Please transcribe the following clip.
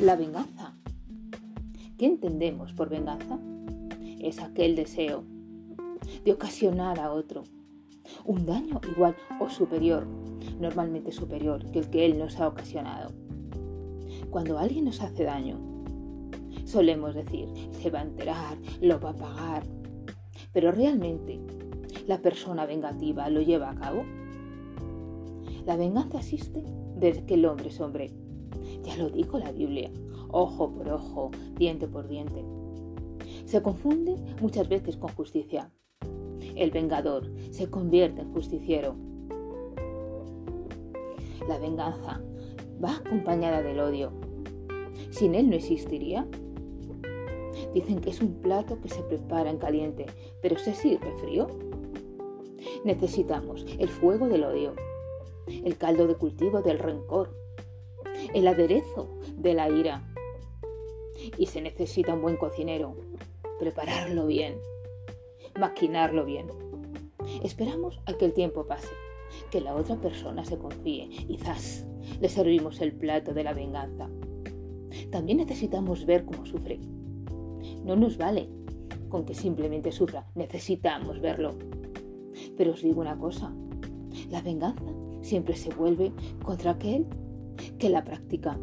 La venganza. ¿Qué entendemos por venganza? Es aquel deseo de ocasionar a otro un daño igual o superior, normalmente superior que el que él nos ha ocasionado. Cuando alguien nos hace daño, solemos decir, se va a enterar, lo va a pagar, pero realmente la persona vengativa lo lleva a cabo. La venganza existe desde que el hombre es hombre. Ya lo dijo la Biblia, ojo por ojo, diente por diente. Se confunde muchas veces con justicia. El vengador se convierte en justiciero. La venganza va acompañada del odio. Sin él no existiría. Dicen que es un plato que se prepara en caliente, pero se sirve frío. Necesitamos el fuego del odio, el caldo de cultivo del rencor, el aderezo de la ira. Y se necesita un buen cocinero, prepararlo bien, maquinarlo bien. Esperamos a que el tiempo pase, que la otra persona se confíe y ¡zas! le servimos el plato de la venganza. También necesitamos ver cómo sufre. No nos vale con que simplemente sufra, necesitamos verlo. Pero os digo una cosa, la venganza siempre se vuelve contra aquel que la practica.